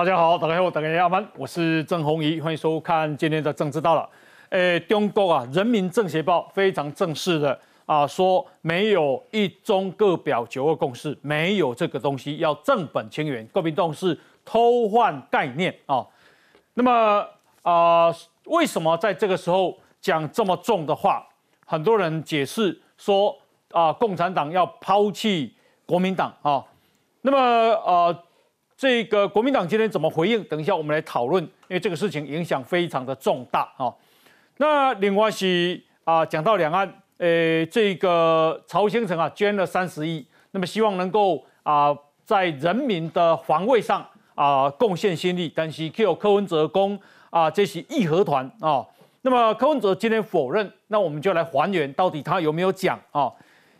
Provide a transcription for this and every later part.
大家好，大家好，大家好，我是郑宏仪，欢迎收看今天的政治到了。诶，中国啊，《人民政协报》非常正式的啊说，没有一中各表九二共识，没有这个东西，要正本清源。国民党是偷换概念啊。那么啊，为什么在这个时候讲这么重的话？很多人解释说啊，共产党要抛弃国民党啊。那么呃。这个国民党今天怎么回应？等一下我们来讨论，因为这个事情影响非常的重大啊。那另外是啊，讲到两岸，呃，这个曹兴诚啊捐了三十亿，那么希望能够啊在人民的防卫上啊贡献心力。但是 Q 柯文哲公啊，这是义和团啊。那么柯文哲今天否认，那我们就来还原到底他有没有讲啊？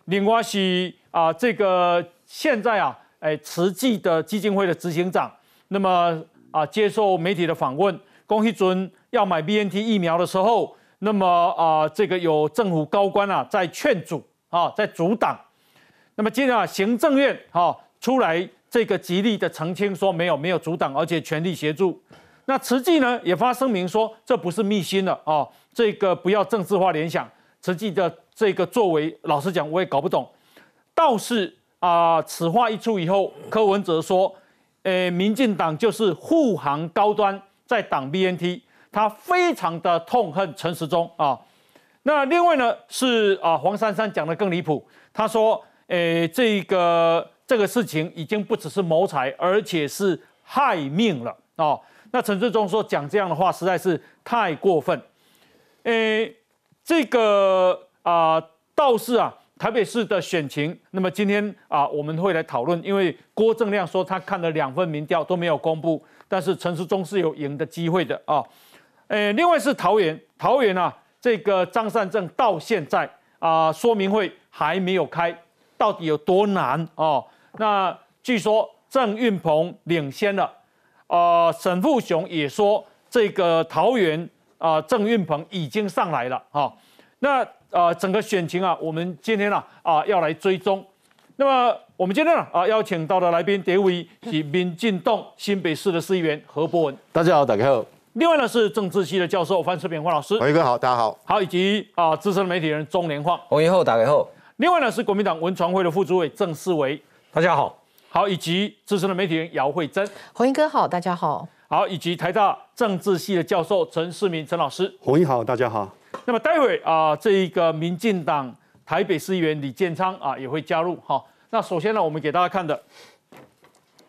另外是啊，这个现在啊。哎，慈济的基金会的执行长，那么啊，接受媒体的访问，龚一尊要买 B N T 疫苗的时候，那么啊，这个有政府高官啊在劝阻啊，在阻挡。那么接着啊，行政院哈出来这个极力的澄清说没有没有阻挡，而且全力协助。那慈济呢也发声明说这不是密心了啊，这个不要政治化联想。慈济的这个作为，老实讲我也搞不懂，倒是。啊，此话一出以后，柯文哲说：“诶，民进党就是护航高端在党 BNT，他非常的痛恨陈时中啊。那另外呢，是啊，黄珊珊讲的更离谱，他说：诶，这个这个事情已经不只是谋财，而且是害命了啊。那陈志忠说讲这样的话实在是太过分。诶，这个啊，倒是啊。”台北市的选情，那么今天啊，我们会来讨论，因为郭正亮说他看了两份民调都没有公布，但是陈时中是有赢的机会的啊。诶，另外是桃园，桃园啊，这个张善政到现在啊，说明会还没有开，到底有多难哦？那据说郑运鹏领先了，啊，沈富雄也说这个桃园啊，郑运鹏已经上来了啊，那。啊，整个选情啊，我们今天啊啊要来追踪。那么我们今天呢啊邀请到的来宾第一位是民进党新北市的市议员何博文，大家好，大家好。另外呢是政治系的教授范世平范老师，洪一哥好，大家好。好，以及啊资深的媒体人钟连晃，洪一后大家好。另外呢是国民党文传会的副主委郑世维，大家好。好，以及资深的媒体人姚慧珍，洪一哥好，大家好。好，以及台大政治系的教授陈世明陈老师，洪一好，大家好。那么待会啊，这一个民进党台北市议员李建昌啊也会加入哈。那首先呢，我们给大家看的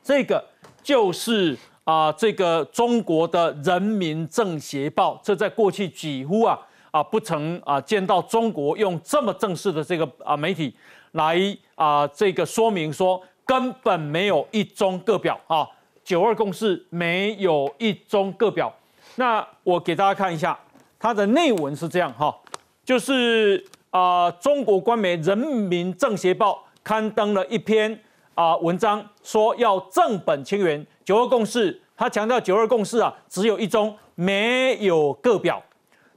这个就是啊，这个中国的人民政协报，这在过去几乎啊啊不曾啊见到中国用这么正式的这个啊媒体来啊这个说明说根本没有一中各表啊，九二共识没有一中各表。那我给大家看一下。它的内文是这样哈，就是啊，中国官媒《人民政协报》刊登了一篇啊文章，说要正本清源，九二共识。他强调九二共识啊，只有一中，没有个表。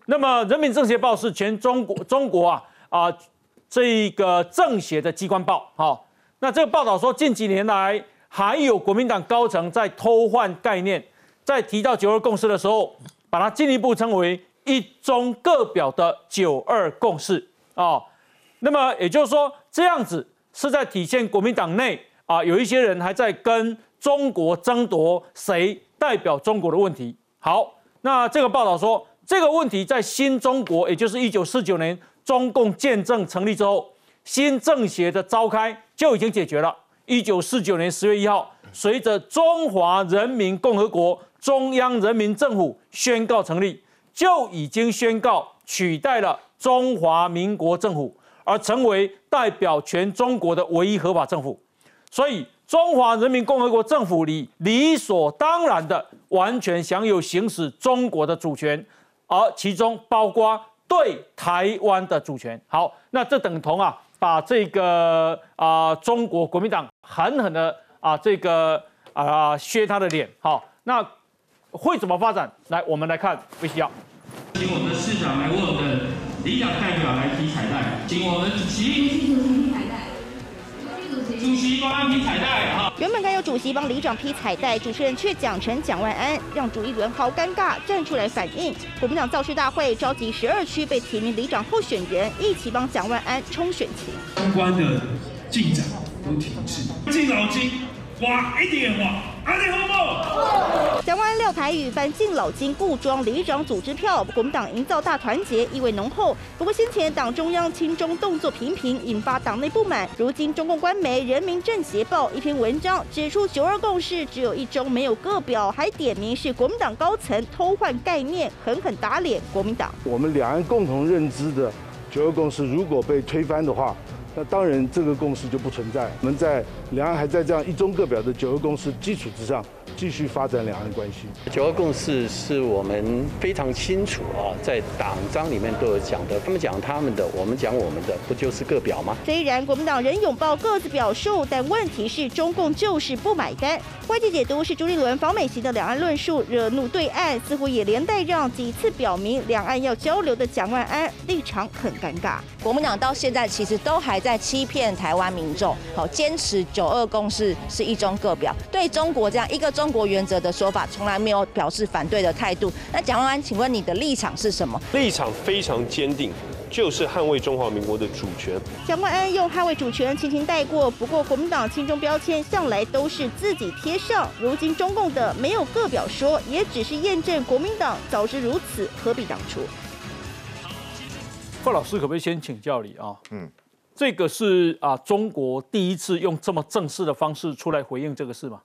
那么《人民政协报》是全中国中国啊啊这个政协的机关报。好，那这个报道说，近几年来还有国民党高层在偷换概念，在提到九二共识的时候，把它进一步称为。一中各表的九二共识啊，那么也就是说，这样子是在体现国民党内啊，有一些人还在跟中国争夺谁代表中国的问题。好，那这个报道说，这个问题在新中国，也就是一九四九年中共建政成立之后，新政协的召开就已经解决了。一九四九年十月一号，随着中华人民共和国中央人民政府宣告成立。就已经宣告取代了中华民国政府，而成为代表全中国的唯一合法政府。所以，中华人民共和国政府里理所当然的完全享有行使中国的主权，而其中包括对台湾的主权。好，那这等同啊，把这个啊中国国民党狠狠的啊这个啊削他的脸。好，那。会怎么发展？来，我们来看，不需要，请我们的市长来为我们的里长代表来提彩带，请我们习主席，主席帮安批彩带哈。原本该由主席帮里长批彩带，主持人却讲成蒋万安，让朱立伦好尴尬，站出来反应。国民党造势大会召集十二区被提名里长候选人，一起帮蒋万安冲选情。相关的进展都停滞，敬老金哇一点哇，阿里好不？蒋万安撂台语，翻敬老金故装里长组织票，国民党营造大团结，意味浓厚。不过先前党中央亲中动作频频，引发党内不满。如今中共官媒《人民政协报》一篇文章指出，九二共识只有一中，没有个表，还点名是国民党高层偷换概念，狠狠打脸国民党。我们两岸共同认知的九二共识如果被推翻的话，那当然这个共识就不存在。我们在两岸还在这样一中各表的九个共识基础之上，继续发展两岸关系。九二共识是我们非常清楚啊，在党章里面都有讲的。他们讲他们的，我们讲我们的，不就是各表吗？虽然国民党仍拥抱各自表述，但问题是中共就是不买单。外界解读是朱立伦访美型的两岸论述惹怒对岸，似乎也连带让几次表明两岸要交流的蒋万安立场很尴尬。国民党到现在其实都还在欺骗台湾民众，好坚持九二共识是一中各表，对中国这样一个中国原则的说法，从来没有表示反对的态度。那蒋万安，请问你的立场是什么？立场非常坚定，就是捍卫中华民国的主权。蒋万安用捍卫主权轻轻带过，不过国民党亲中标签向来都是自己贴上，如今中共的没有个表说，也只是验证国民党早知如此，何必当初。贺老师可不可以先请教你啊？嗯，这个是啊，中国第一次用这么正式的方式出来回应这个事吗？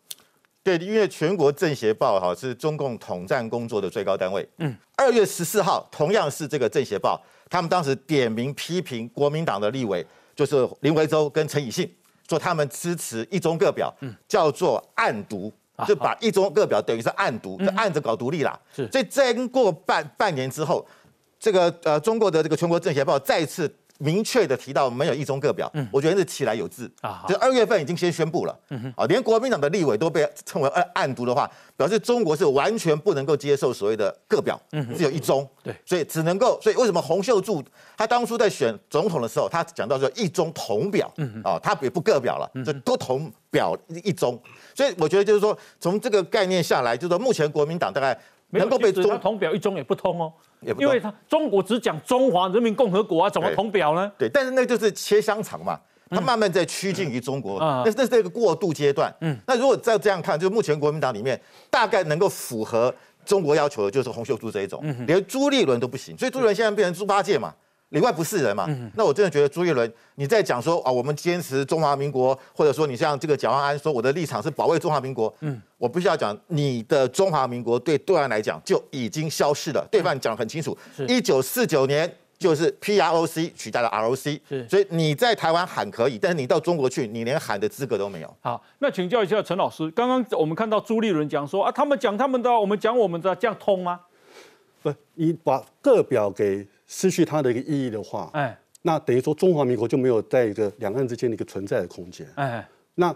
对，因为全国政协报哈是中共统战工作的最高单位。嗯，二月十四号同样是这个政协报，他们当时点名批评国民党的立委，就是林维洲跟陈以信，说他们支持一中各表，叫做暗独，就把一中各表等于是暗独，就暗着搞独立啦。是，所以经过半半年之后，这个呃中国的这个全国政协报再次。明确的提到没有一中各表，我觉得是起来有字啊。就二月份已经先宣布了，啊，连国民党的立委都被称为暗暗读的话，表示中国是完全不能够接受所谓的各表，只有一中。对，所以只能够，所以为什么洪秀柱他当初在选总统的时候，他讲到说一中同表，啊，他也不各表了，就都同表一中。所以我觉得就是说，从这个概念下来，就是说目前国民党大概。能够被中统表一中也不通哦，因为他中国只讲中华人民共和国啊，怎么统表呢？对，但是那就是切香肠嘛，它慢慢在趋近于中国，那那是一个过渡阶段。嗯，那如果再这样看，就目前国民党里面大概能够符合中国要求的，就是洪秀柱这一种，连朱立伦都不行，所以朱立伦现在变成猪八戒嘛。里外不是人嘛？那我真的觉得朱一伦，你在讲说啊，我们坚持中华民国，或者说你像这个蒋万安说我的立场是保卫中华民国，嗯，我必须要讲，你的中华民国对对岸来讲就已经消失了。对方讲得很清楚，一九四九年就是 P R O C 取代了 R O C，所以你在台湾喊可以，但是你到中国去，你连喊的资格都没有。好，那请教一下陈老师，刚刚我们看到朱立伦讲说啊，他们讲他们的，我们讲我们的，这样通吗？不，你把个表给。失去它的一个意义的话，哎，那等于说中华民国就没有在一个两岸之间的一个存在的空间，哎，那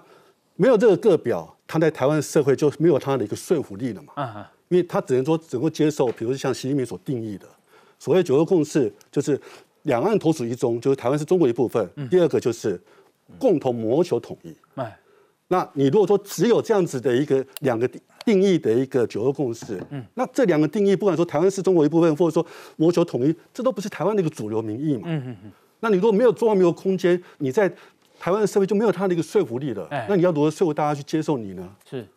没有这个个表，它在台湾社会就没有它的一个说服力了嘛，嗯因为它只能说只能够接受，比如像习近平所定义的所谓九二共识，就是两岸同属一中，就是台湾是中国一部分，第二个就是共同谋求统一，哎，那你如果说只有这样子的一个两个。定义的一个九二共识，嗯，那这两个定义，不管说台湾是中国一部分，或者说谋求统一，这都不是台湾的一个主流民意嘛，嗯嗯嗯。那你如果没有中华民国空间，你在台湾的社会就没有它的一个说服力了，那你要如何说服大家去接受你呢？是，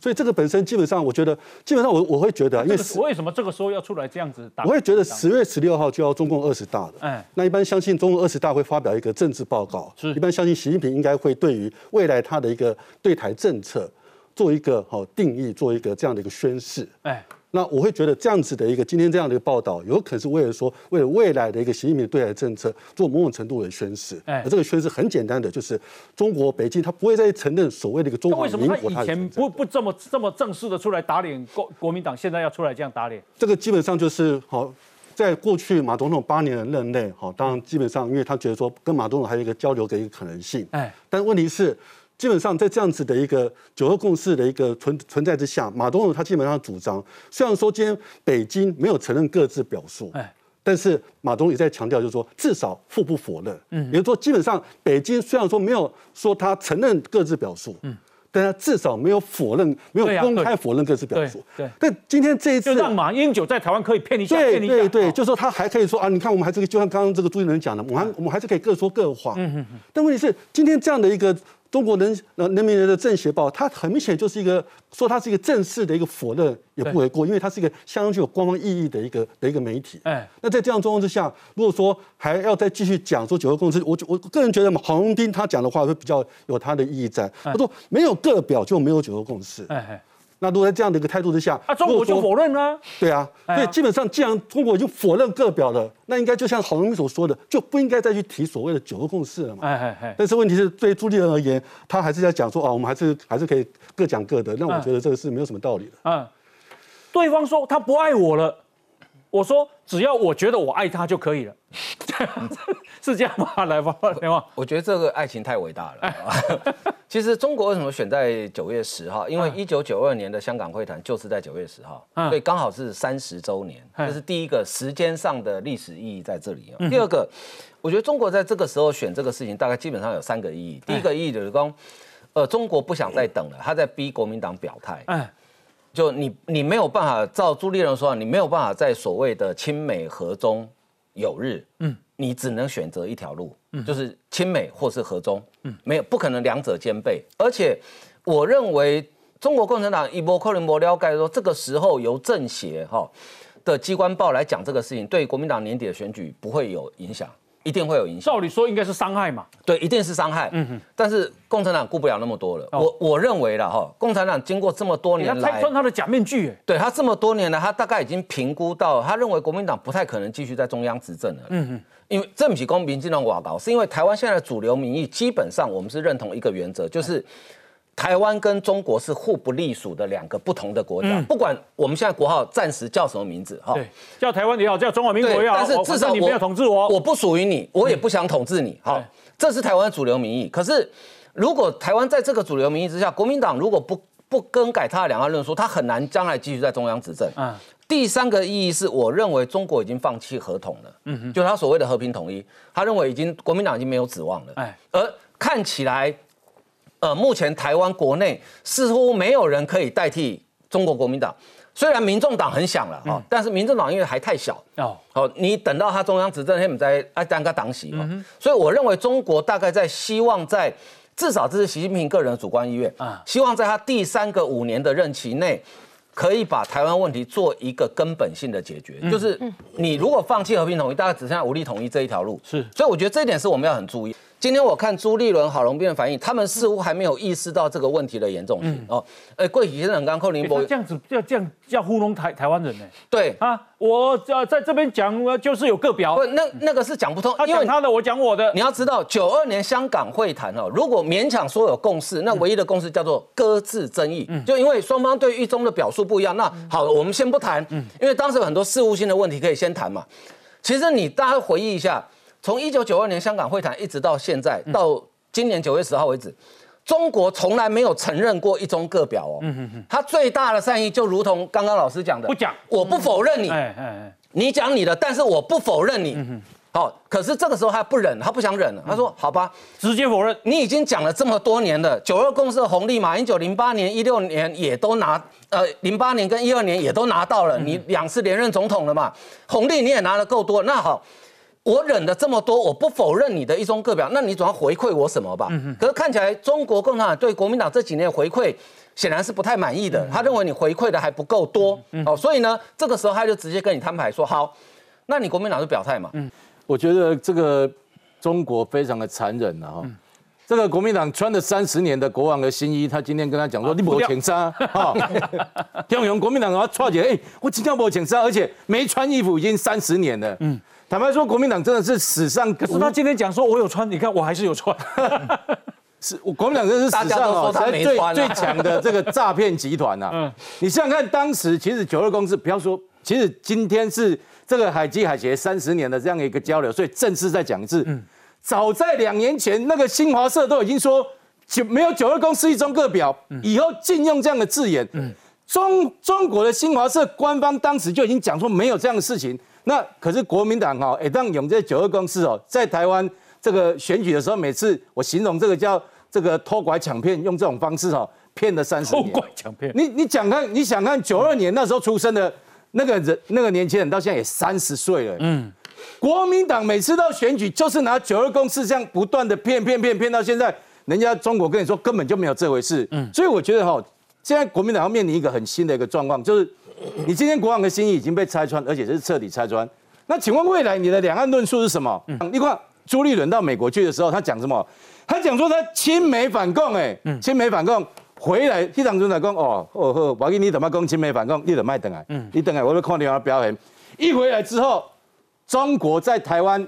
所以这个本身基本上，我觉得基本上我我会觉得，因为为什么这个时候要出来这样子打？我会觉得十月十六号就要中共二十大的，哎，那一般相信中共二十大会发表一个政治报告，是一般相信习近平应该会对于未来他的一个对台政策。做一个好定义，做一个这样的一个宣誓。哎，那我会觉得这样子的一个今天这样的一个报道，有可能是为了说，为了未来的一个习近平对台政策做某种程度的宣誓。哎，而这个宣誓很简单的，就是中国北京他不会再承认所谓的一个中华民国。他以前不不这么这么正式的出来打脸国国民党，现在要出来这样打脸？这个基本上就是好，在过去马总统八年的任内，好，当然基本上因为他觉得说跟马总统还有一个交流的一个可能性。哎，但问题是。基本上在这样子的一个九二共识的一个存存在之下，马东统他基本上主张，虽然说今天北京没有承认各自表述，哎，但是马东也在强调，就是说至少互不否认。嗯，也就是说，基本上北京虽然说没有说他承认各自表述，嗯，但他至少没有否认，没有公开否认各自表述。对。但今天这一次，就让马英九在台湾可以骗一下，骗一下。对对对，就说他还可以说啊，你看我们还是就像刚刚这个朱立伦讲的，我们我们还是可以各说各话。嗯嗯嗯。但问题是，今天这样的一个。中国人呃人民人的政协报，它很明显就是一个说它是一个正式的一个否认也不为过，因为它是一个相当具有官方意义的一个的一个媒体。哎，那在这样状况之下，如果说还要再继续讲说九二共识，我我个人觉得嘛，郝龙斌他讲的话会比较有他的意义在。他说没有个表就没有九二共识。哎哎。那如果在这样的一个态度之下，啊，中国就否认呢？对啊，所以基本上，既然中国已经否认个表了，那应该就像郝龙斌所说的，就不应该再去提所谓的九个共识了嘛。哎哎哎。但是问题是对朱立伦而言，他还是在讲说啊，我们还是还是可以各讲各的。那我觉得这个是没有什么道理的。嗯，对方说他不爱我了。我说，只要我觉得我爱他就可以了，是这样吗？来吧，来吧。我觉得这个爱情太伟大了。其实中国为什么选在九月十号？因为一九九二年的香港会谈就是在九月十号，所以刚好是三十周年。这是第一个时间上的历史意义在这里。第二个，我觉得中国在这个时候选这个事情，大概基本上有三个意义。第一个意义就是说，呃，中国不想再等了，他在逼国民党表态。就你，你没有办法照朱立伦说，你没有办法在所谓的亲美和中有日，嗯，你只能选择一条路，嗯，就是亲美或是和中，嗯，没有不可能两者兼备。而且，我认为中国共产党一波克林波了解说，这个时候由政协哈的机关报来讲这个事情，对国民党年底的选举不会有影响。一定会有影响。照理说应该是伤害嘛？对，一定是伤害。嗯哼。但是共产党顾不了那么多了。我我认为了哈，共产党经过这么多年来，他穿他的假面具。对他这么多年来，他大概已经评估到，他认为国民党不太可能继续在中央执政了。嗯哼。因为这不是公平竞争瓦高，是因为台湾现在的主流民意基本上我们是认同一个原则，就是。台湾跟中国是互不隶属的两个不同的国家，不管我们现在国号暂时叫什么名字，哈，叫台湾也好，叫中华民国也好，但是至少你没有统治我，我不属于你，我也不想统治你，好，这是台湾主流民意。可是如果台湾在这个主流民意之下，国民党如果不不更改他的两岸论述，他很难将来继续在中央执政。嗯，第三个意义是我认为中国已经放弃合统了，嗯哼，就他所谓的和平统一，他认为已经国民党已经没有指望了，哎，而看起来。呃，目前台湾国内似乎没有人可以代替中国国民党。虽然民众党很想了哈，但是民众党因为还太小。哦，好，你等到他中央执政，他们在爱当个党席嘛。所以我认为中国大概在希望在至少这是习近平个人的主观意愿啊，希望在他第三个五年的任期内，可以把台湾问题做一个根本性的解决。就是你如果放弃和平统一，大概只剩下武力统一这一条路。是，所以我觉得这一点是我们要很注意。今天我看朱立伦、郝龙斌的反应，他们似乎还没有意识到这个问题的严重性哦。哎，贵体先生刚扣林波，这样子要这样要糊弄台台湾人呢？对啊，我在在这边讲，就是有个表，不，那那个是讲不通。他讲他的，我讲我的。你要知道，九二年香港会谈哦，如果勉强说有共识，那唯一的共识叫做搁置争议，就因为双方对狱中的表述不一样。那好，我们先不谈，因为当时有很多事务性的问题可以先谈嘛。其实你大家回忆一下，从一九九二年香港会谈一直到现在到。今年九月十号为止，中国从来没有承认过一中各表哦。嗯嗯嗯。他最大的善意就如同刚刚老师讲的，不讲，我不否认你。哎哎哎，你讲你的，但是我不否认你。嗯好，可是这个时候他不忍，他不想忍了。他说：“好吧，直接否认。你已经讲了这么多年了九二共识的红利，马英九零八年、一六年也都拿，呃，零八年跟一二年也都拿到了，你两次连任总统了嘛，红利你也拿的够多。那好。”我忍了这么多，我不否认你的一中各表，那你总要回馈我什么吧？可是看起来中国共产党对国民党这几年回馈显然是不太满意的，他认为你回馈的还不够多哦，所以呢，这个时候他就直接跟你摊牌说：好，那你国民党就表态嘛。嗯，我觉得这个中国非常的残忍了哈。这个国民党穿了三十年的国王的新衣，他今天跟他讲说：你没请杀哈。用用国民党啊，错姐，哎，我今天没请杀，而且没穿衣服已经三十年了。嗯。坦白说，国民党真的是史上，可是他今天讲说，我有穿，你看我还是有穿，是我国民党真是史上哦，才最最强的这个诈骗集团呐。嗯，你想想看，当时其实九二共识，不要说，其实今天是这个海基海协三十年的这样一个交流，所以正式在讲一次。嗯，早在两年前，那个新华社都已经说九没有九二共识一中各表，以后禁用这样的字眼。嗯，中中国的新华社官方当时就已经讲说没有这样的事情。那可是国民党哈，哎，当用这九二共识哦，在台湾这个选举的时候，每次我形容这个叫这个偷拐抢骗，用这种方式哦，骗了三十年。偷拐抢骗，你你讲看，你想看九二年那时候出生的那个人，那个年轻人到现在也三十岁了。嗯，国民党每次到选举就是拿九二共识这样不断的骗骗骗骗到现在，人家中国跟你说根本就没有这回事。嗯，所以我觉得哈，现在国民党要面临一个很新的一个状况，就是。你今天国王的心意已经被拆穿，而且是彻底拆穿。那请问未来你的两岸论述是什么？你看朱立伦到美国去的时候，他讲什么？他讲说他亲美反共，哎，亲美反共回来，机场总长讲哦哦哦，我给你怎么讲亲美反共？你怎卖等来？你等来，我都看你要表演。一回来之后，中国在台湾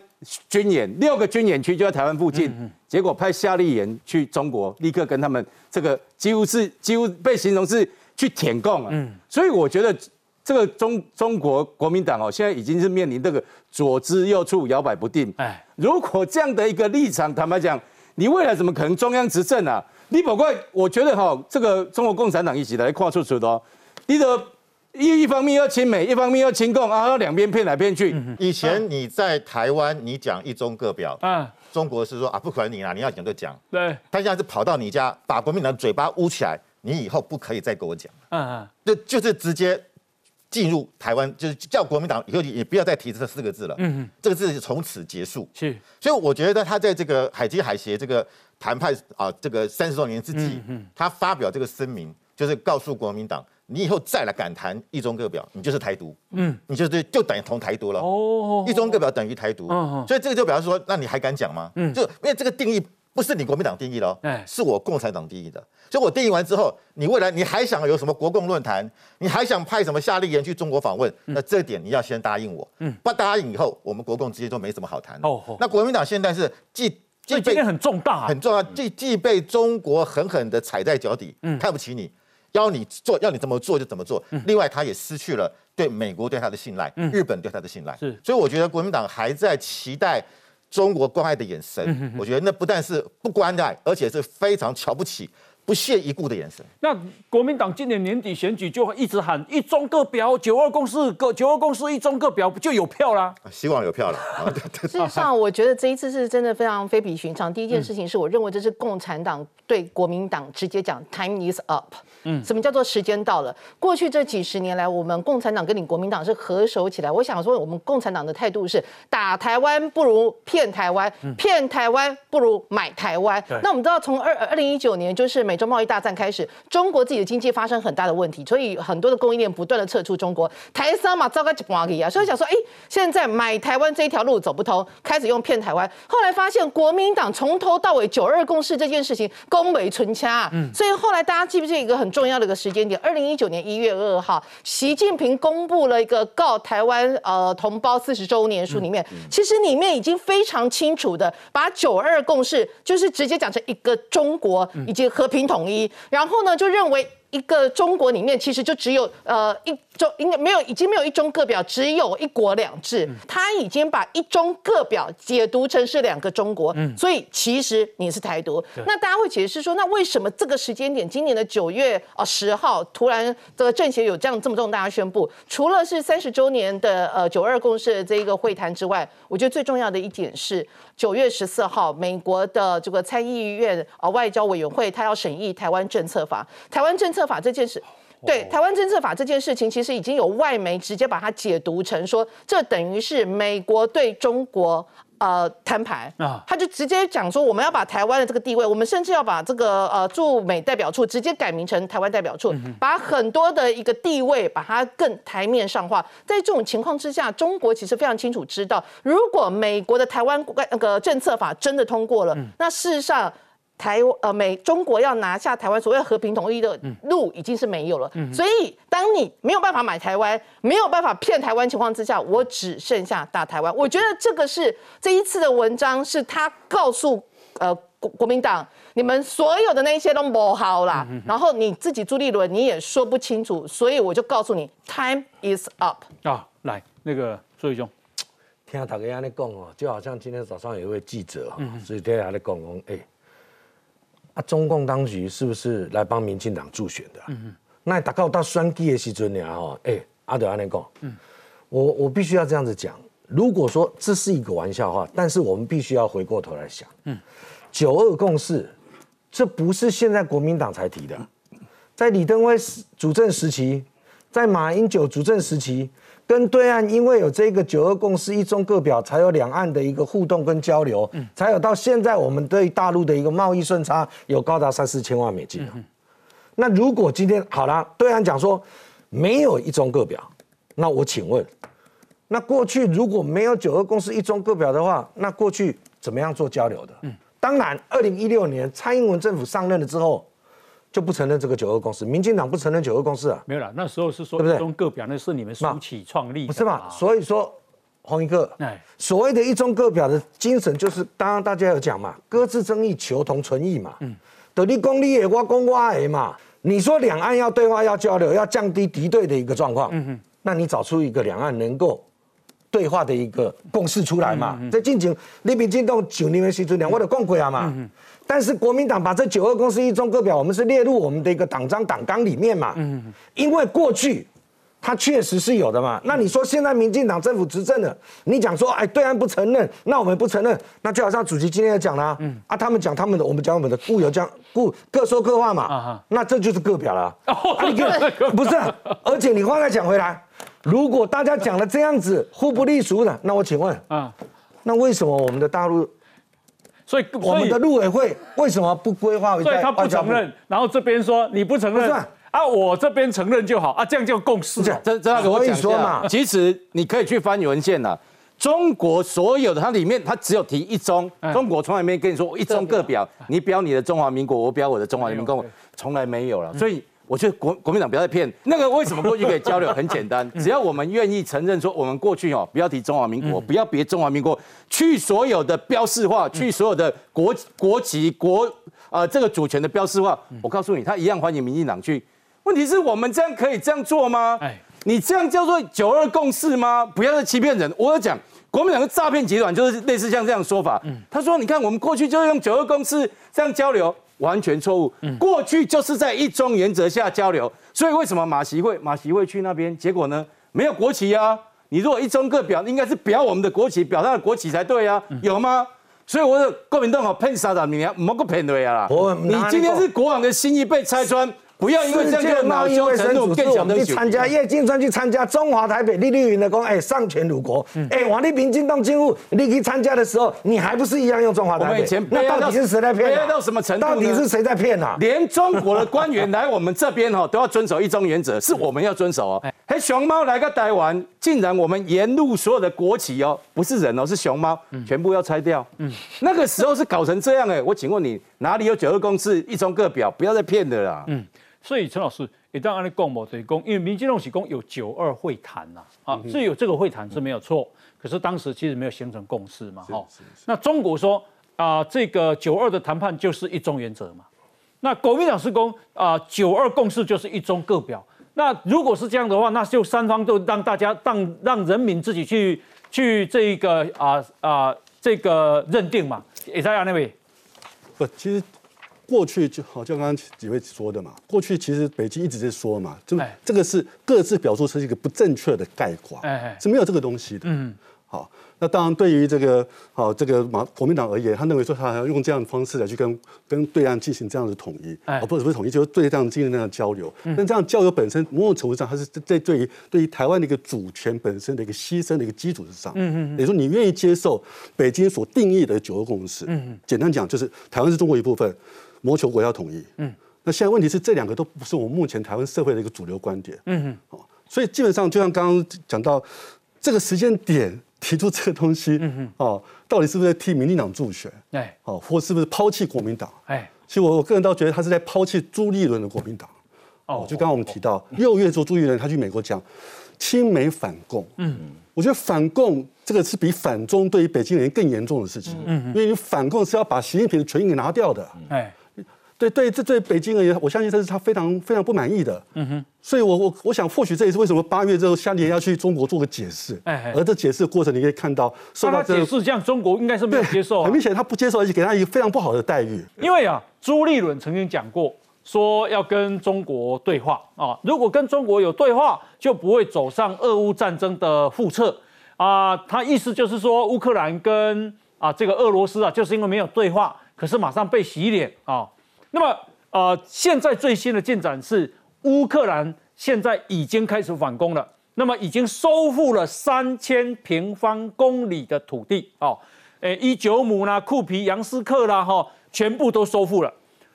军演，六个军演区就在台湾附近，结果派夏立言去中国，立刻跟他们这个几乎是几乎被形容是。去舔共啊，所以我觉得这个中中国国民党哦，现在已经是面临这个左支右绌、摇摆不定。哎，如果这样的一个立场，坦白讲，你未来怎么可能中央执政啊？你不怪，我觉得哈，这个中国共产党一起来跨出出的哦，你的一一方面要亲美，一方面要亲共啊，两边骗来骗去。以前你在台湾，你讲一中各表，啊，中国是说啊，不可能你啦，你要讲就讲。对，他现在是跑到你家，把国民党嘴巴捂起来。你以后不可以再跟我讲，嗯嗯，就就是直接进入台湾，就是叫国民党以后也不要再提这四个字了，嗯嗯，这个字从此结束。是，所以我觉得他在这个海基海协这个谈判啊，这个三十多年之际，他发表这个声明，就是告诉国民党，你以后再来敢谈一中各表，你就是台独，嗯，你就是就等于同台独了。哦，一中各表等于台独，所以这个就表示说，那你还敢讲吗？嗯，就因为这个定义。不是你国民党定义的，哎，是我共产党定义的。所以我定义完之后，你未来你还想有什么国共论坛？你还想派什么夏立言去中国访问？那这点你要先答应我。嗯，不答应以后，我们国共之间就没什么好谈的。哦，那国民党现在是既既被很重大很重要，既既被中国狠狠的踩在脚底，嗯，看不起你，要你做要你怎么做就怎么做。另外，他也失去了对美国对他的信赖，日本对他的信赖。是，所以我觉得国民党还在期待。中国关爱的眼神，我觉得那不但是不关爱，而且是非常瞧不起、不屑一顾的眼神。那国民党今年年底选举就会一直喊一中各表，九二共识各九二共识一中各表，不就有票啦？希望有票了。事实上，我觉得这一次是真的非常非比寻常。第一件事情是我认为这是共产党对国民党直接讲 “time is up”。嗯，什么叫做时间到了？过去这几十年来，我们共产党跟你国民党是合手起来。我想说，我们共产党的态度是打台湾不如骗台湾，骗台湾不如买台湾。那我们知道，从二二零一九年就是美洲贸易大战开始，中国自己的经济发生很大的问题，所以很多的供应链不断的撤出中国。台商嘛，糟糕就不可以啊。所以想说，哎，现在买台湾这一条路走不通，开始用骗台湾。后来发现国民党从头到尾九二共识这件事情攻美存掐，嗯，所以后来大家记不记得一个很。重要的一个时间点，二零一九年一月二号，习近平公布了一个告台湾呃同胞四十周年书，里面其实里面已经非常清楚的把九二共识就是直接讲成一个中国以及和平统一，然后呢就认为。一个中国里面其实就只有呃一中应该没有已经没有一中各表，只有一国两制。他已经把一中各表解读成是两个中国，所以其实你是台独。那大家会解释说，那为什么这个时间点，今年的九月啊十号，突然这个政协有这样这么重大的宣布？除了是三十周年的呃九二共识的这一个会谈之外，我觉得最重要的一点是九月十四号，美国的这个参议院啊外交委员会，他要审议台湾政策法，台湾政策。法这件事，对台湾政策法这件事情，其实已经有外媒直接把它解读成说，这等于是美国对中国呃摊牌啊，他就直接讲说，我们要把台湾的这个地位，我们甚至要把这个呃驻美代表处直接改名成台湾代表处，把很多的一个地位把它更台面上化。在这种情况之下，中国其实非常清楚知道，如果美国的台湾那个政策法真的通过了，那事实上。台呃美中国要拿下台湾，所谓和平统一的路已经是没有了。所以，当你没有办法买台湾，没有办法骗台湾情况之下，我只剩下打台湾。我觉得这个是这一次的文章，是他告诉呃国国民党，你们所有的那些都不好啦。然后你自己朱立伦你也说不清楚，所以我就告诉你，time is up 啊！来，那个朱义兄，听大家安尼讲哦，就好像今天早上有一位记者嗯，所以听他在讲讲，哎。啊，中共当局是不是来帮民进党助选的？嗯嗯，那达到到选举的时阵呢？吼，哎，阿德安尼讲，嗯，我我必须要这样子讲。如果说这是一个玩笑话，但是我们必须要回过头来想，嗯，九二共识，这不是现在国民党才提的，在李登辉主政时期，在马英九主政时期，跟对岸因为有这个九二共识一中各表，才有两岸的一个互动跟交流，嗯，才有到现在我们对大陆的一个贸易顺差有高达三四千万美金那如果今天好了，对岸讲说没有一中各表，那我请问。那过去如果没有九二共识一中各表的话，那过去怎么样做交流的？嗯，当然，二零一六年蔡英文政府上任了之后，就不承认这个九二共识，民进党不承认九二共识啊。没有了，那时候是说对不对中各表，那是你们苏起创立，不是嘛？所以说，洪一哥，所谓的一中各表的精神，就是刚刚大家有讲嘛，搁置争议，求同存异嘛。嗯，得你公你也我公我也嘛。你说两岸要对话要交流，要降低敌对的一个状况，嗯哼，那你找出一个两岸能够。对话的一个共识出来嘛，在进行立民进动九年的时阵，我的共轨啊嘛。但是国民党把这九二共识一中各表，我们是列入我们的一个党章党纲里面嘛。嗯因为过去它确实是有的嘛。那你说现在民进党政府执政了，你讲说哎对岸不承认，那我们不承认，那就好像主席今天也讲了，啊他们讲他们的，我们讲我们的，固有讲固各说各话嘛。那这就是各表了。你看 不是，而且你话再讲回来。如果大家讲了这样子互不隶属的，那我请问啊，那为什么我们的大陆，所以我们的陆委会为什么不规划？所以他不承认，然后这边说你不承认，啊，我这边承认就好啊，这样就共识。这这要给我讲说嘛，其实你可以去翻文献了。中国所有的它里面，它只有提一中，中国从来没跟你说一中各表，你表你的中华民国，我表我的中华人民共和国，从来没有了，所以。我觉得国国民党不要再骗那个为什么过去可以交流？很简单，只要我们愿意承认说我们过去哦，不要提中华民国，不要别中华民国，去所有的标示化，去所有的国国旗国啊这个主权的标示化，我告诉你，他一样欢迎民进党去。问题是我们这样可以这样做吗？哎，你这样叫做九二共识吗？不要再欺骗人。我要讲国民党的诈骗集团就是类似像这样说法。他说，你看我们过去就用九二共识这样交流。完全错误。过去就是在一中原则下交流，所以为什么马习会马习会去那边？结果呢？没有国旗啊！你如果一中各表，应该是表我们的国旗，表他的国旗才对啊，有吗？所以我的国民党好骗啥的？你莫个骗对啊！你今天是国王的心意被拆穿。不要因为这样就恼羞成怒，更想去参加叶金川去参加中华台北立绿营的公，哎，上权辱国，哎，王立平进动进入，你去参加的时候，你还不是一样用中华台北？那到底是谁在骗？骗到什么程度？到底是谁在骗啊？连中国的官员来我们这边哈，都要遵守一中原则，是我们要遵守哦。嘿，熊猫来个台湾，竟然我们沿路所有的国旗哦，不是人哦，是熊猫，全部要拆掉。嗯，那个时候是搞成这样哎，我请问你哪里有九二公司一中各表？不要再骗的啦。嗯。所以陈老师一旦按你讲某对公，因为民进党是讲有九二会谈呐，啊，是有这个会谈是没有错，可是当时其实没有形成共识嘛，哈。那中国说啊，这个九二的谈判就是一中原则嘛，那国民党是讲啊，九二共识就是一中各表。那如果是这样的话，那就三方都让大家让让人民自己去去这个啊啊这个认定嘛，也在那位。不，其实。过去就好像刚刚几位说的嘛，过去其实北京一直在说嘛，就这个是各自表述是一个不正确的概括，是没有这个东西的。嗯，好，那当然对于这个好这个马国民党而言，他认为说他要用这样的方式来去跟跟对岸进行这样的统一，啊不是不是统一，就是对这样进行那样交流。但这样交流本身某种程度上，它是在对于对于台湾的一个主权本身的一个牺牲的一个基础之上。嗯嗯，也就是说你愿意接受北京所定义的九二共识。嗯嗯，简单讲就是台湾是中国一部分。谋求国家统一，嗯，那现在问题是这两个都不是我们目前台湾社会的一个主流观点，嗯哼，哦，所以基本上就像刚刚讲到这个时间点提出这个东西，嗯哼，哦，到底是不是在替民进党助选？哎，哦，或是不是抛弃国民党？哎，其实我我个人倒觉得他是在抛弃朱立伦的国民党。哦，就刚刚我们提到六月做朱立伦他去美国讲亲美反共，嗯，我觉得反共这个是比反中对于北京人更严重的事情，嗯，因为你反共是要把习近平的权益给拿掉的，哎。对对，这对北京而言，我相信这是他非常非常不满意的。嗯哼，所以，我我我想，或许这也是为什么八月之后，香莲要去中国做个解释。哎，而这解释的过程，你可以看到，受到解释这样，中国应该是没有接受。很明显，他不接受，而且给他一个非常不好的待遇。因为啊，朱立伦曾经讲过，说要跟中国对话啊，如果跟中国有对话，就不会走上俄乌战争的覆辙啊。他意思就是说，乌克兰跟啊这个俄罗斯啊，就是因为没有对话，可是马上被洗脸啊。那么呃，现在最新的进展是，乌克兰现在已经开始反攻了，那么已经收复了三千平方公里的土地哦，诶，伊久姆啦、库皮扬斯克啦，哈，全部都收复了。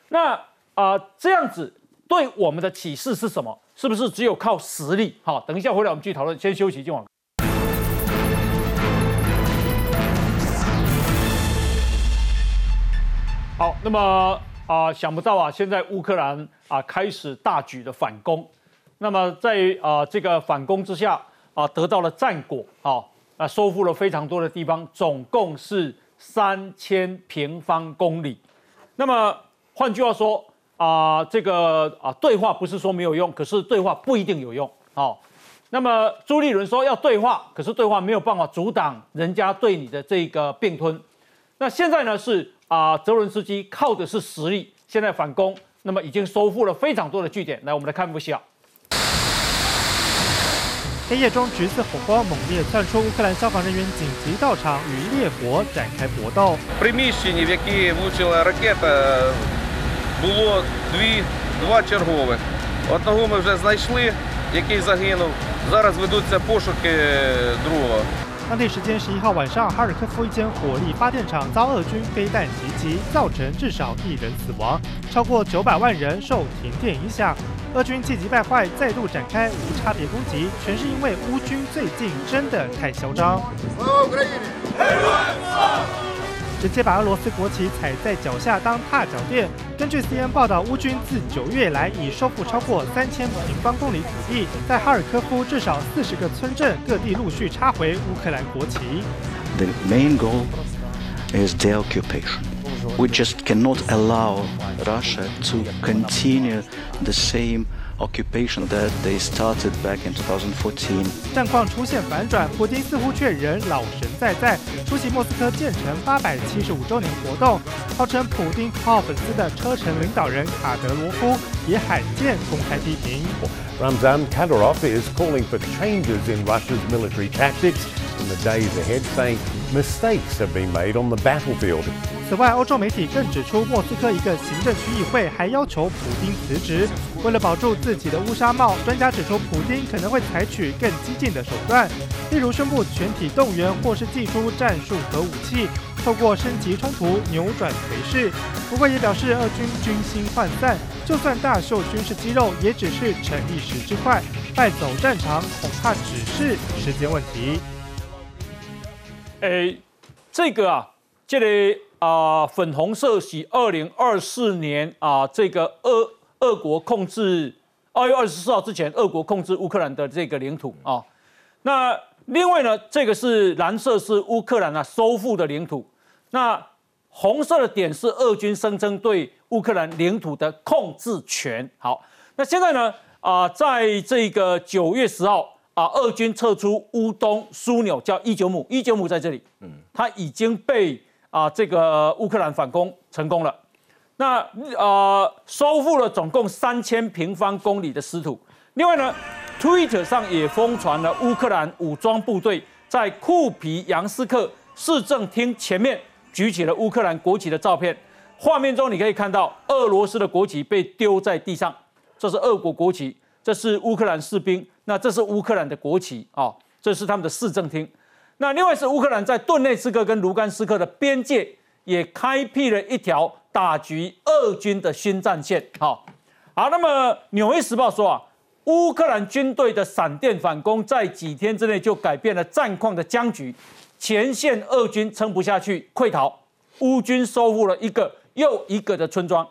那啊，这样子对我们的启示是什么？是不是只有靠实力？好，等一下回来我们继续讨论。先休息，今晚。好，那么啊，想不到啊，现在乌克兰啊开始大举的反攻。那么在啊这个反攻之下啊，得到了战果，好啊，收复了非常多的地方，总共是三千平方公里。那么换句话说。啊，这个啊，对话不是说没有用，可是对话不一定有用。好，那么朱立伦说要对话，可是对话没有办法阻挡人家对你的这个并吞。那现在呢是啊，泽伦斯基靠的是实力，现在反攻，那么已经收复了非常多的据点。来，我们来看一下。黑夜中，橘色火光猛烈窜出，乌克兰消防人员紧急到场与烈火展开搏斗。було дві, два чергових. Одного ми вже знайшли, який загинув. Зараз ведуться пошуки другого. 当地时间十一号晚上，哈尔科夫一间火力发电厂遭俄军飞弹袭击，造成至少一人死亡，超过九百万人受停电影响。俄军气急败坏，再度展开无差别攻击，全是因为乌军最近真的太嚣张。直接把俄罗斯国旗踩在脚下当踏脚垫。根据 CNN 报道，乌军自九月来已收复超过三千平方公里土地，在哈尔科夫至少四十个村镇各地陆续插回乌克兰国旗。The main goal is the occupation. We just cannot allow Russia to continue the same. Occupation that they started back in 2014. 战况出现反转，普京似乎却仍老神在在，出席莫斯科建成八百七十五周年活动。号称普京头号粉丝的车臣领导人卡德罗夫也罕见公开批评。Ramzan Kadyrov is calling for changes in Russia's military tactics in the days ahead, saying mistakes have been made on the battlefield. 此外，欧洲媒体更指出，莫斯科一个行政区议会还要求普京辞职。为了保住自己的乌纱帽，专家指出，普京可能会采取更激进的手段，例如宣布全体动员，或是祭出战术核武器，透过升级冲突扭转颓势。不过，也表示俄军军心涣散，就算大秀军事肌肉，也只是逞一时之快，败走战场恐怕只是时间问题。诶，这个啊，这里。啊，粉红色是二零二四年啊，这个俄俄国控制二月二十四号之前，俄国控制乌克兰的这个领土啊。那另外呢，这个是蓝色是乌克兰啊收复的领土，那红色的点是俄军声称对乌克兰领土的控制权。好，那现在呢啊，在这个九月十号啊，俄军撤出乌东枢纽，叫伊久姆，伊久姆在这里，嗯，它已经被。啊，这个乌克兰反攻成功了，那呃收复了总共三千平方公里的失土。另外呢，Twitter 上也疯传了乌克兰武装部队在库皮扬斯克市政厅前面举起了乌克兰国旗的照片。画面中你可以看到俄罗斯的国旗被丢在地上，这是俄国国旗，这是乌克兰士兵，那这是乌克兰的国旗啊，这是他们的市政厅。那另外是乌克兰在顿内斯克跟卢甘斯克的边界也开辟了一条打击俄军的新战线。好，好，那么《纽约时报》说啊，乌克兰军队的闪电反攻在几天之内就改变了战况的僵局，前线俄军撑不下去溃逃，乌军收复了一个又一个的村庄。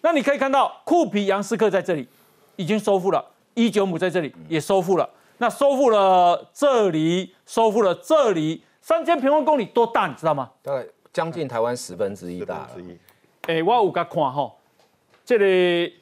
那你可以看到库皮扬斯克在这里已经收复了，伊久姆在这里也收复了。那收复了这里，收复了这里，三千平方公里多大，你知道吗？大概将近台湾十分之一大。哎，我有甲看哈，这里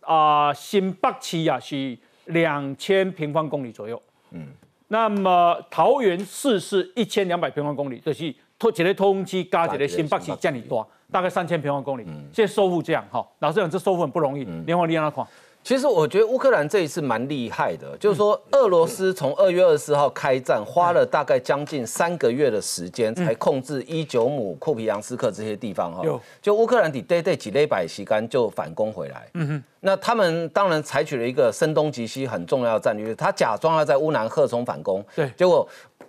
啊，新北市啊是两千平方公里左右。嗯。那么桃园市是一千两百平方公里，就是通一个通区加一个新北市这样大。大概三千平方公里，现在收复这样哈，老实讲这收复很不容易。连王力量况。其实我觉得乌克兰这一次蛮厉害的，就是说俄罗斯从二月二十四号开战，花了大概将近三个月的时间才控制伊久姆、库皮扬斯克这些地方哈。就乌克兰底 day day 几类百旗杆就反攻回来。嗯哼。那他们当然采取了一个声东击西很重要的战略，他假装要在乌南赫冲反攻。对。结果。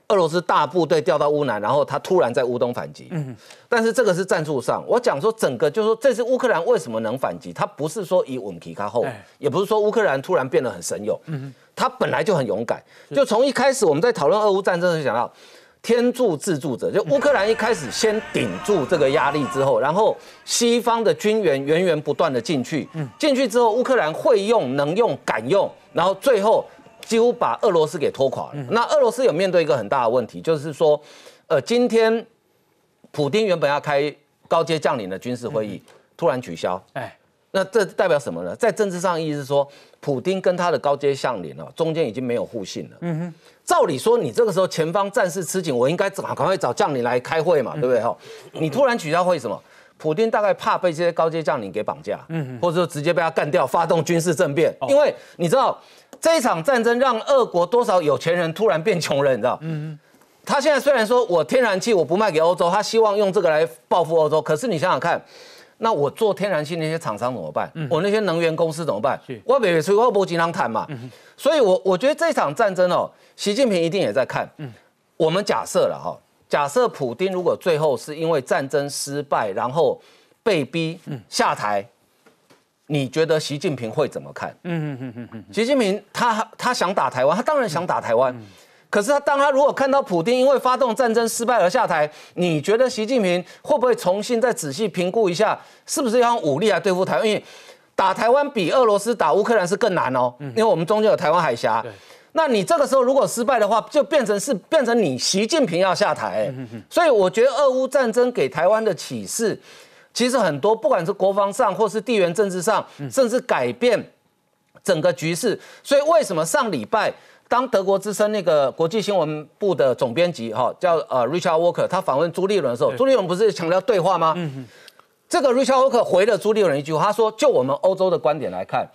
俄罗斯大部队调到乌南，然后他突然在乌东反击。嗯，但是这个是战术上，我讲说整个就是说，这次乌克兰为什么能反击？他不是说以稳皮卡后，也不是说乌克兰突然变得很神勇。嗯，他本来就很勇敢。就从一开始我们在讨论俄乌战争，就讲到天助自助者，就乌克兰一开始先顶住这个压力之后，然后西方的军援源源不断的进去。嗯，进去之后，乌克兰会用、能用、敢用，然后最后。几乎把俄罗斯给拖垮了。那俄罗斯有面对一个很大的问题，就是说，呃，今天普京原本要开高阶将领的军事会议，突然取消。哎，那这代表什么呢？在政治上意思是说，普丁跟他的高阶将领哦，中间已经没有互信了。嗯哼。照理说，你这个时候前方战事吃紧，我应该赶快找将领来开会嘛，对不对？哈，你突然取消会什么？普丁大概怕被这些高阶将领给绑架，嗯，或者说直接被他干掉，发动军事政变。因为你知道。这一场战争让俄国多少有钱人突然变穷人，你知道？嗯他现在虽然说我天然气我不卖给欧洲，他希望用这个来报复欧洲。可是你想想看，那我做天然气那些厂商怎么办？我那些能源公司怎么办？我北水我不经常谈嘛。所以，我我觉得这场战争哦，习近平一定也在看。嗯。我们假设了哈，假设普丁如果最后是因为战争失败，然后被逼下台。你觉得习近平会怎么看？嗯嗯嗯嗯习近平他他想打台湾，他当然想打台湾。可是他当他如果看到普京因为发动战争失败而下台，你觉得习近平会不会重新再仔细评估一下，是不是要用武力来对付台湾？因为打台湾比俄罗斯打乌克兰是更难哦，因为我们中间有台湾海峡。那你这个时候如果失败的话，就变成是变成你习近平要下台。所以我觉得俄乌战争给台湾的启示。其实很多，不管是国防上，或是地缘政治上，甚至改变整个局势。所以为什么上礼拜当德国之声那个国际新闻部的总编辑哈叫呃 Richard Walker，他访问朱立伦的时候，朱立伦不是强调对话吗？这个 Richard Walker 回了朱立伦一句话，他说：就我们欧洲的观点来看，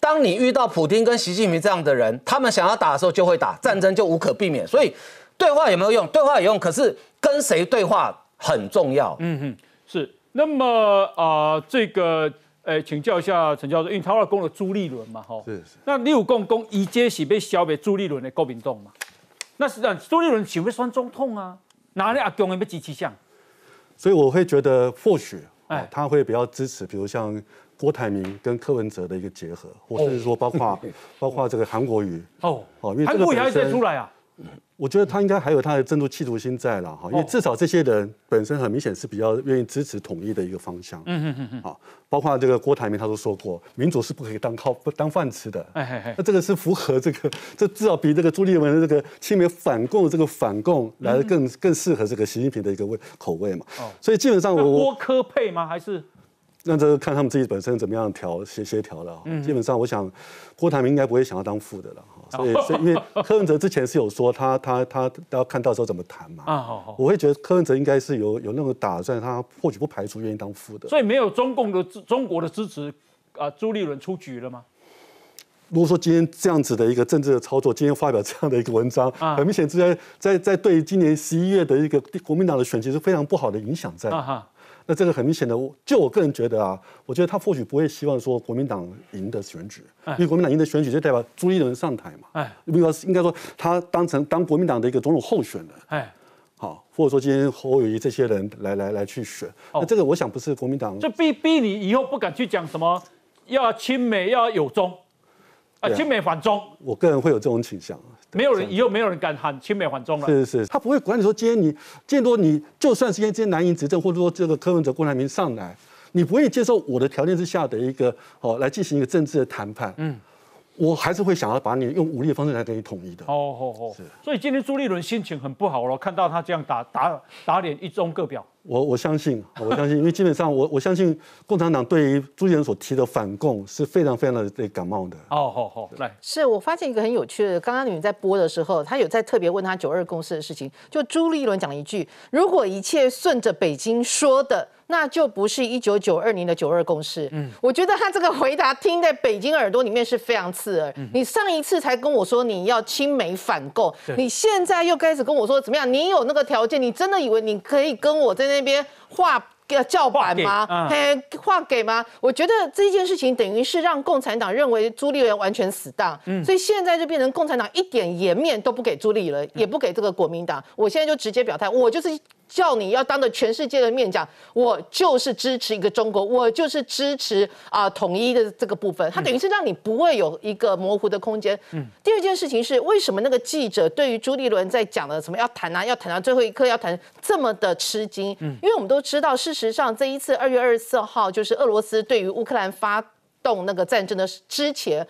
当你遇到普京跟习近平这样的人，他们想要打的时候就会打，战争就无可避免。所以对话有没有用？对话有用，可是跟谁对话很重要。嗯哼，是。那么啊，这个诶，请教一下陈教授，因为他要攻了朱立伦嘛，哈，是是。那六共攻一接是被消灭朱立伦的国民党嘛？那实际上朱立伦岂会算总统啊？哪里阿公也被机器像？所以我会觉得或许，哎，他会比较支持，比如像郭台铭跟柯文哲的一个结合，或者是说包括包括这个韩国瑜哦，哦，因为韩国瑜还在出来啊。我觉得他应该还有他的政治企图心在了哈，因为至少这些人本身很明显是比较愿意支持统一的一个方向。嗯嗯嗯好，包括这个郭台铭他都说过，民主是不可以当靠不 当饭吃的。哎那这个是符合这个，这至少比这个朱立文的这个亲美反共这个反共来的更更适合这个习近平的一个味口味嘛。哦。所以基本上我郭科配吗？还是？那这个看他们自己本身怎么样调协协调了。嗯。基本上我想，郭台铭应该不会想要当副的了。所以，所以因为柯文哲之前是有说他他他要看到时候怎么谈嘛。啊，好好。我会觉得柯文哲应该是有有那种打算，他或许不排除愿意当副的。所以没有中共的中国的支持啊，朱立伦出局了吗？如果说今天这样子的一个政治的操作，今天发表这样的一个文章，很明显是在在在对今年十一月的一个国民党的选举是非常不好的影响在。那这个很明显的，就我个人觉得啊，我觉得他或许不会希望说国民党赢的选举，因为国民党赢的选举就代表朱立伦上台嘛。哎，应该应该说他当成当国民党的一个总统候选人。哎，好，或者说今天侯友谊这些人来来来去选，那这个我想不是国民党，就逼逼你以后不敢去讲什么要亲美要有中，啊，亲美反中。我个人会有这种倾向。没有人以后没有人敢喊亲美反中了。是是是，他不会管你说今天你见多你就算是今天今天南营执政，或者说这个柯文哲、郭台铭上来，你不愿意接受我的条件之下的一个哦来进行一个政治的谈判，嗯，我还是会想要把你用武力的方式来跟你统一的。哦哦哦，是。所以今天朱立伦心情很不好了，看到他这样打打打脸一中各表。我我相信，我相信，因为基本上我我相信共产党对于朱立伦所提的反共是非常非常的感冒的。哦，好好来，是我发现一个很有趣的，刚刚你们在播的时候，他有在特别问他九二共识的事情，就朱立伦讲了一句：如果一切顺着北京说的，那就不是一九九二年的九二共识。嗯，我觉得他这个回答听在北京耳朵里面是非常刺耳。你上一次才跟我说你要亲美反共，你现在又开始跟我说怎么样？你有那个条件，你真的以为你可以跟我在那边画？要叫板吗？嘿，划给吗？我觉得这件事情等于是让共产党认为朱立伦完全死当，所以现在就变成共产党一点颜面都不给朱立伦，也不给这个国民党。我现在就直接表态，我就是。叫你要当着全世界的面讲，我就是支持一个中国，我就是支持啊统一的这个部分，它等于是让你不会有一个模糊的空间。嗯。第二件事情是，为什么那个记者对于朱立伦在讲的什么要谈啊，要谈到最后一刻要谈这么的吃惊？嗯。因为我们都知道，事实上这一次二月二十四号就是俄罗斯对于乌克兰发动那个战争的之前。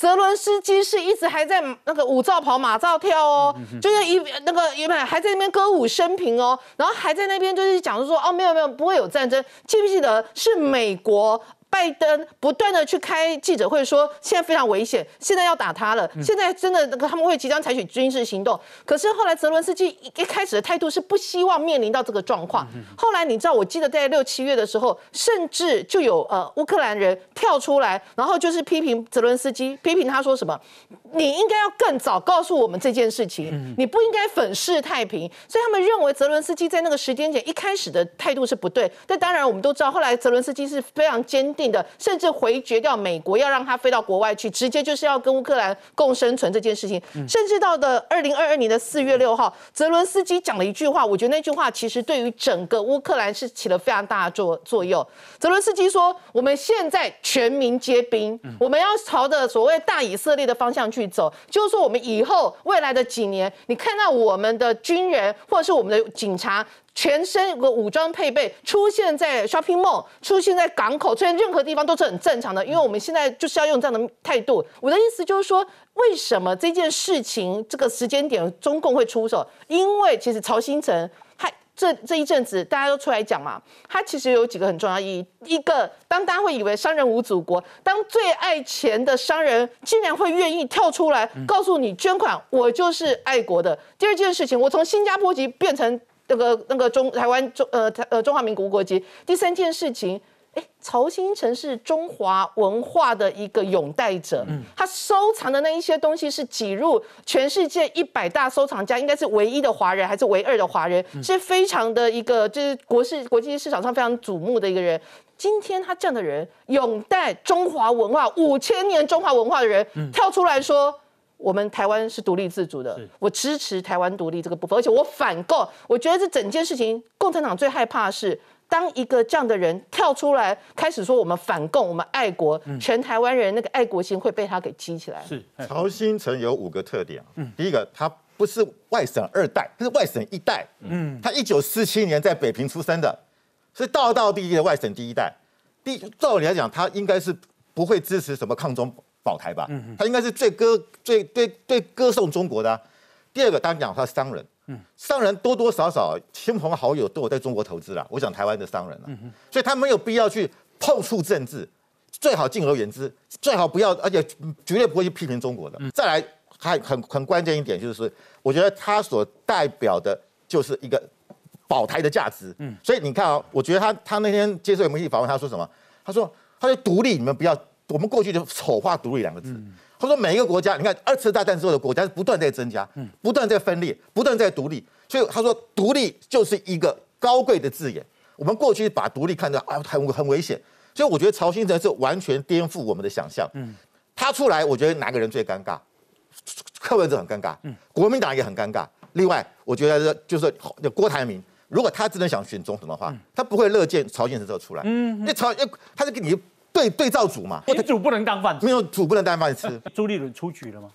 泽伦斯基是一直还在那个舞照跑马照跳哦，就是一那个原本还在那边歌舞升平哦，然后还在那边就是讲说哦没有没有不会有战争，记不记得是美国？拜登不断的去开记者会说，现在非常危险，现在要打他了，现在真的那个他们会即将采取军事行动。可是后来泽伦斯基一开始的态度是不希望面临到这个状况。后来你知道，我记得在六七月的时候，甚至就有呃乌克兰人跳出来，然后就是批评泽伦斯基，批评他说什么，你应该要更早告诉我们这件事情，你不应该粉饰太平。所以他们认为泽伦斯基在那个时间点一开始的态度是不对。但当然我们都知道，后来泽伦斯基是非常坚。定的，甚至回绝掉美国，要让他飞到国外去，直接就是要跟乌克兰共生存这件事情。甚至到的二零二二年的四月六号，泽伦斯基讲了一句话，我觉得那句话其实对于整个乌克兰是起了非常大的作作用。泽伦斯基说：“我们现在全民皆兵，我们要朝着所谓大以色列的方向去走。就是说，我们以后未来的几年，你看到我们的军人或者是我们的警察。”全身个武装配备出现在 shopping mall，出现在港口，出现任何地方都是很正常的，因为我们现在就是要用这样的态度。我的意思就是说，为什么这件事情这个时间点中共会出手？因为其实曹新成他这这一阵子大家都出来讲嘛，他其实有几个很重要意义。一个，当大家会以为商人无祖国，当最爱钱的商人竟然会愿意跳出来告诉你捐款，我就是爱国的。第二件事情，我从新加坡籍变成。那个那个中台湾中呃台呃中华民国国籍。第三件事情，哎，曹新成是中华文化的一个拥戴者，嗯，他收藏的那一些东西是挤入全世界一百大收藏家，应该是唯一的华人还是唯二的华人，是非常的一个就是国市国际市场上非常瞩目的一个人。今天他这样的人拥戴中华文化五千年中华文化的人，跳出来说。我们台湾是独立自主的，我支持台湾独立这个部分，而且我反共。我觉得这整件事情，共产党最害怕的是，当一个这样的人跳出来，开始说我们反共，我们爱国，全台湾人那个爱国心会被他给激起来。是曹新成有五个特点，嗯，第一个他不是外省二代，他是外省一代，嗯，他一九四七年在北平出生的，是道道地地的外省第一代。第照理来讲，他应该是不会支持什么抗中。保台吧，他应该是最歌最对对歌颂中国的。第二个，当然讲他是商人，商人多多少少亲朋好友都有在中国投资了。我讲台湾的商人了，所以他没有必要去碰触政治，最好敬而远之，最好不要，而且绝对不会去批评中国的。再来，还很很关键一点就是，我觉得他所代表的就是一个保台的价值。所以你看啊，我觉得他他那天接受媒体访问，他说什么？他说他说独立，你们不要。我们过去就丑化“独立”两个字。他说每一个国家，你看二次大战之后的国家是不断在增加，不断在分裂，不断在独立。所以他说独立就是一个高贵的字眼。我们过去把独立看得啊很很危险，所以我觉得曹新成是完全颠覆我们的想象。他出来，我觉得哪个人最尴尬？柯文哲很尴尬，国民党也很尴尬。另外，我觉得就是郭台铭，如果他真的想选总统的话，他不会乐见曹新成这出来。因为曹，他是给你。对对照组嘛，主不能当饭吃，没有主不能当饭吃。朱立伦出局了吗？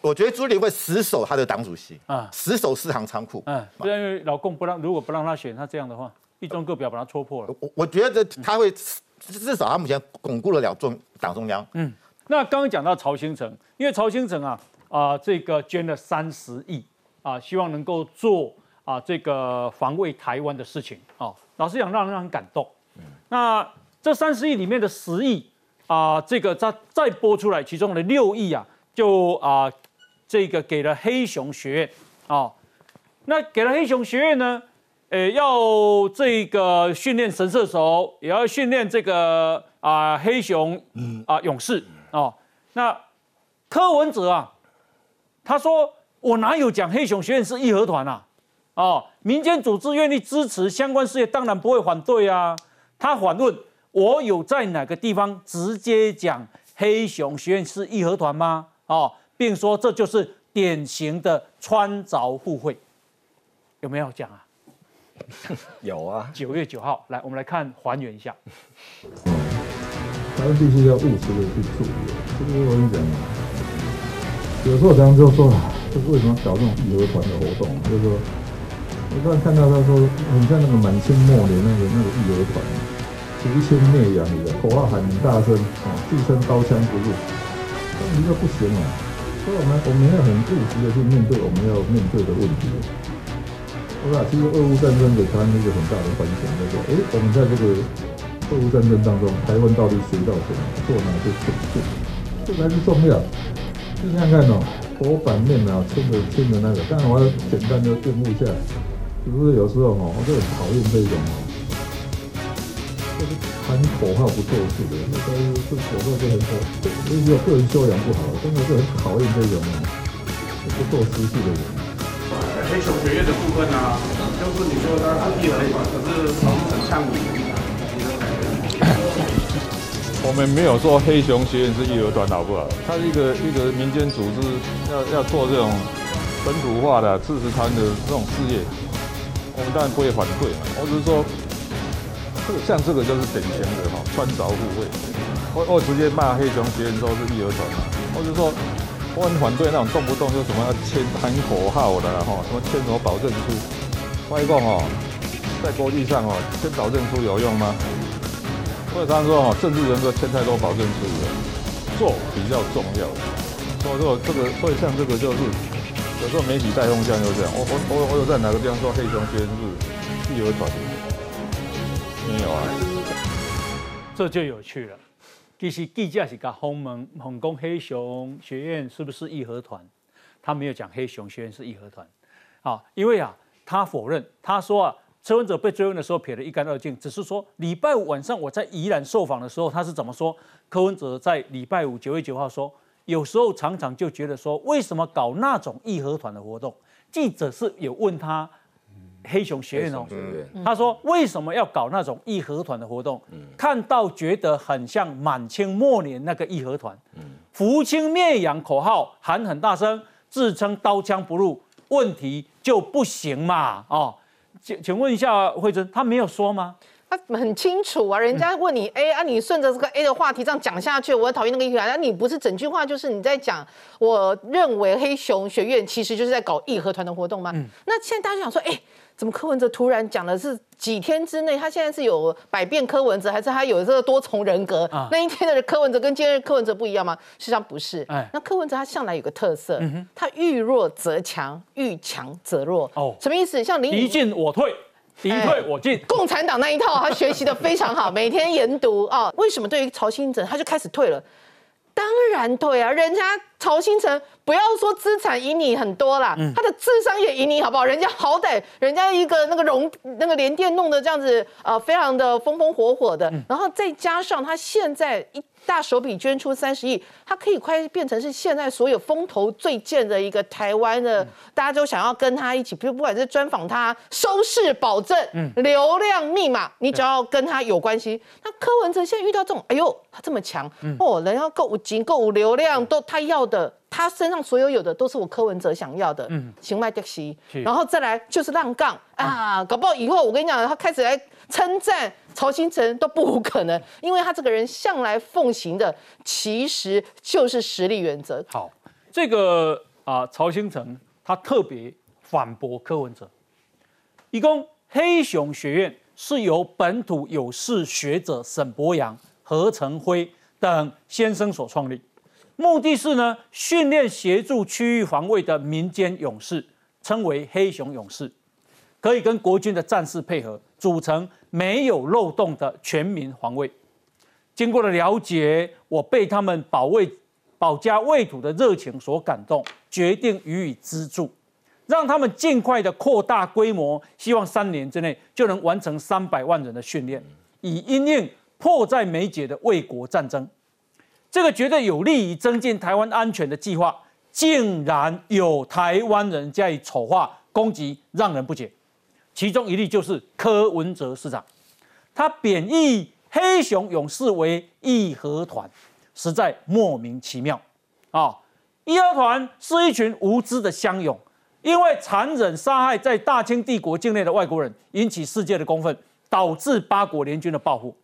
我觉得朱立伦会死守他的党主席啊，死守四行仓库。嗯，因为老共不让，如果不让他选，他这样的话，一中各表把他戳破了。我我觉得他会至少他目前巩固得了中党中央。嗯，那刚刚讲到曹兴诚，因为曹兴诚啊啊这个捐了三十亿啊，希望能够做啊这个防卫台湾的事情啊，老实讲让人很感动。那这三十亿里面的十亿啊，这个再再拨出来，其中的六亿啊，就啊，这个给了黑熊学院啊。那给了黑熊学院呢，呃，要这个训练神射手，也要训练这个啊黑熊啊勇士啊。那柯文哲啊，他说我哪有讲黑熊学院是义和团啊？哦，民间组织愿意支持相关事业，当然不会反对啊。他反问我有在哪个地方直接讲黑熊学院是义和团吗？哦，并说这就是典型的穿凿附会，有没有讲啊？有啊，九月九号，来，我们来看还原一下。台湾必须要务实的去处理。这是我跟你讲啊，有时候常常就说啊，就是为什么搞这种义和团的活动？就是说，我突然看到他说，很像那个满清末年那个那个义和团，除清灭洋的口号喊很大声啊，自称刀枪不入，但你说不行啊。所以我们我们要很务实的去面对我们要面对的问题。是吧？其实俄乌战争给台湾一个很大的反省，就说：哎，我们在这个俄乌战争当中，台湾到底学到什么，做哪些准备，这才是重要。你看看哦，国反面啊，牵着牵着那个，当然我要简单的辩护一下，是不是有时候哦，我就很讨厌这种，就是喊口号不做事的，那个是有时候就很讨，就是个人修养不好，真的是很讨厌这种，不做实事的人。黑熊学院的部分呢，就是你说它是义和团，可是很像你。我们没有说黑熊学院是义和团，好不好？它是一个一个民间组织，要要做这种本土化的知识团的这种事业，我们当然不会反对嘛。我只是说，像这个就是典型的哈穿凿附会。我我直接骂黑熊学院说是义和团嘛，我就说。我很反对那种动不动就什么要签喊口号的哈，什么签什么保证书。外公哦，在国际上哦，签保证书有用吗？或者他说哦，政治人格签太多保证书了，做比较重要。所以说这个，所以像这个就是有时候媒体带风向就这样。我我我我有在哪个地方说黑熊学是自由转？没有啊，这就有趣了。其实记者是甲洪门洪公黑熊学院是不是义和团？他没有讲黑熊学院是义和团，啊，因为啊，他否认，他说啊，车文者被追问的时候撇得一干二净，只是说礼拜五晚上我在宜兰受访的时候，他是怎么说？柯文哲在礼拜五九月九号说，有时候常常就觉得说，为什么搞那种义和团的活动？记者是有问他。黑熊学院哦，他说为什么要搞那种义和团的活动？看到觉得很像满清末年那个义和团，扶清灭洋口号喊很大声，自称刀枪不入，问题就不行嘛？哦，请请问一下慧珍，他没有说吗？他很清楚啊，人家问你 A 啊，你顺着这个 A 的话题这样讲下去，我讨厌那个义和团，那你不是整句话就是你在讲，我认为黑熊学院其实就是在搞义和团的活动吗？嗯那现在大家想说，哎。怎么柯文哲突然讲的是几天之内，他现在是有百变柯文哲，还是他有这个多重人格？那一天的柯文哲跟今天的柯文哲不一样吗？实际上不是。那柯文哲他向来有个特色，他遇弱则强，遇强则弱。哦，什么意思？像林敌进我退，敌退我进，共产党那一套他学习的非常好，每天研读啊。为什么对于曹新哲他就开始退了？当然退啊，人家曹新成不要说资产赢你很多啦，他的智商也赢你好不好？人家好歹人家一个那个融那个联电弄的这样子，呃，非常的风风火火的，然后再加上他现在一。大手笔捐出三十亿，他可以快变成是现在所有风头最贱的一个台湾的，大家都想要跟他一起，比如不管是专访他，收视保证，流量密码，你只要跟他有关系。那柯文哲现在遇到这种，哎呦，他这么强，哦，人要够金够流量，都他要的，他身上所有有的都是我柯文哲想要的，嗯。行迈德西，然后再来就是浪杠。啊，搞不好以后我跟你讲，他开始来称赞。曹新成都不无可能，因为他这个人向来奉行的其实就是实力原则。好，这个啊，曹新成他特别反驳柯文哲，一共黑熊学院是由本土有识学者沈博阳、何成辉等先生所创立，目的是呢训练协助区域防卫的民间勇士，称为黑熊勇士，可以跟国军的战士配合，组成。没有漏洞的全民防卫。经过了了解，我被他们保卫保家卫土的热情所感动，决定予以资助。让他们尽快的扩大规模，希望三年之内就能完成三百万人的训练，以因应迫在眉睫的卫国战争。这个绝对有利于增进台湾安全的计划，竟然有台湾人加以丑化攻击，让人不解。其中一例就是柯文哲市长，他贬义黑熊勇士为义和团，实在莫名其妙啊！义和团是一群无知的乡勇。因为残忍杀害在大清帝国境内的外国人，引起世界的公愤，导致八国联军的报复。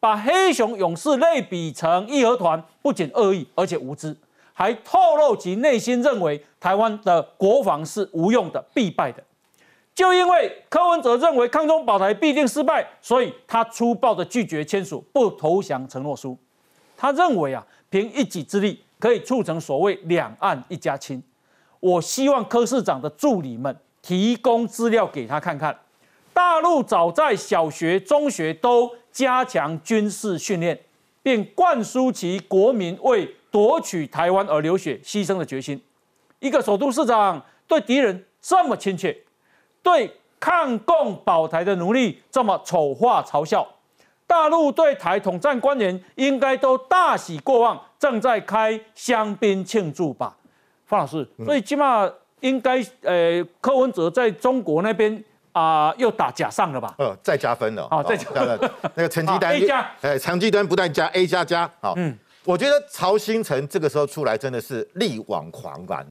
把黑熊勇士类比成义和团，不仅恶意，而且无知，还透露其内心认为台湾的国防是无用的、必败的。就因为柯文哲认为抗中保台必定失败，所以他粗暴的拒绝签署不投降承诺书。他认为啊，凭一己之力可以促成所谓两岸一家亲。我希望柯市长的助理们提供资料给他看看。大陆早在小学、中学都加强军事训练，并灌输其国民为夺取台湾而流血牺牲的决心。一个首都市长对敌人这么亲切，对抗共保台的努力这么丑化嘲笑，大陆对台统战官员应该都大喜过望，正在开香槟庆祝吧。方老师，所以起码应该，呃，柯文哲在中国那边啊，又打假上了吧？呃，再加分了。哦，再加分。那个成绩单 A 加，哎，成绩单不断加 A 加加。好，嗯，我觉得曹新成这个时候出来真的是力挽狂澜。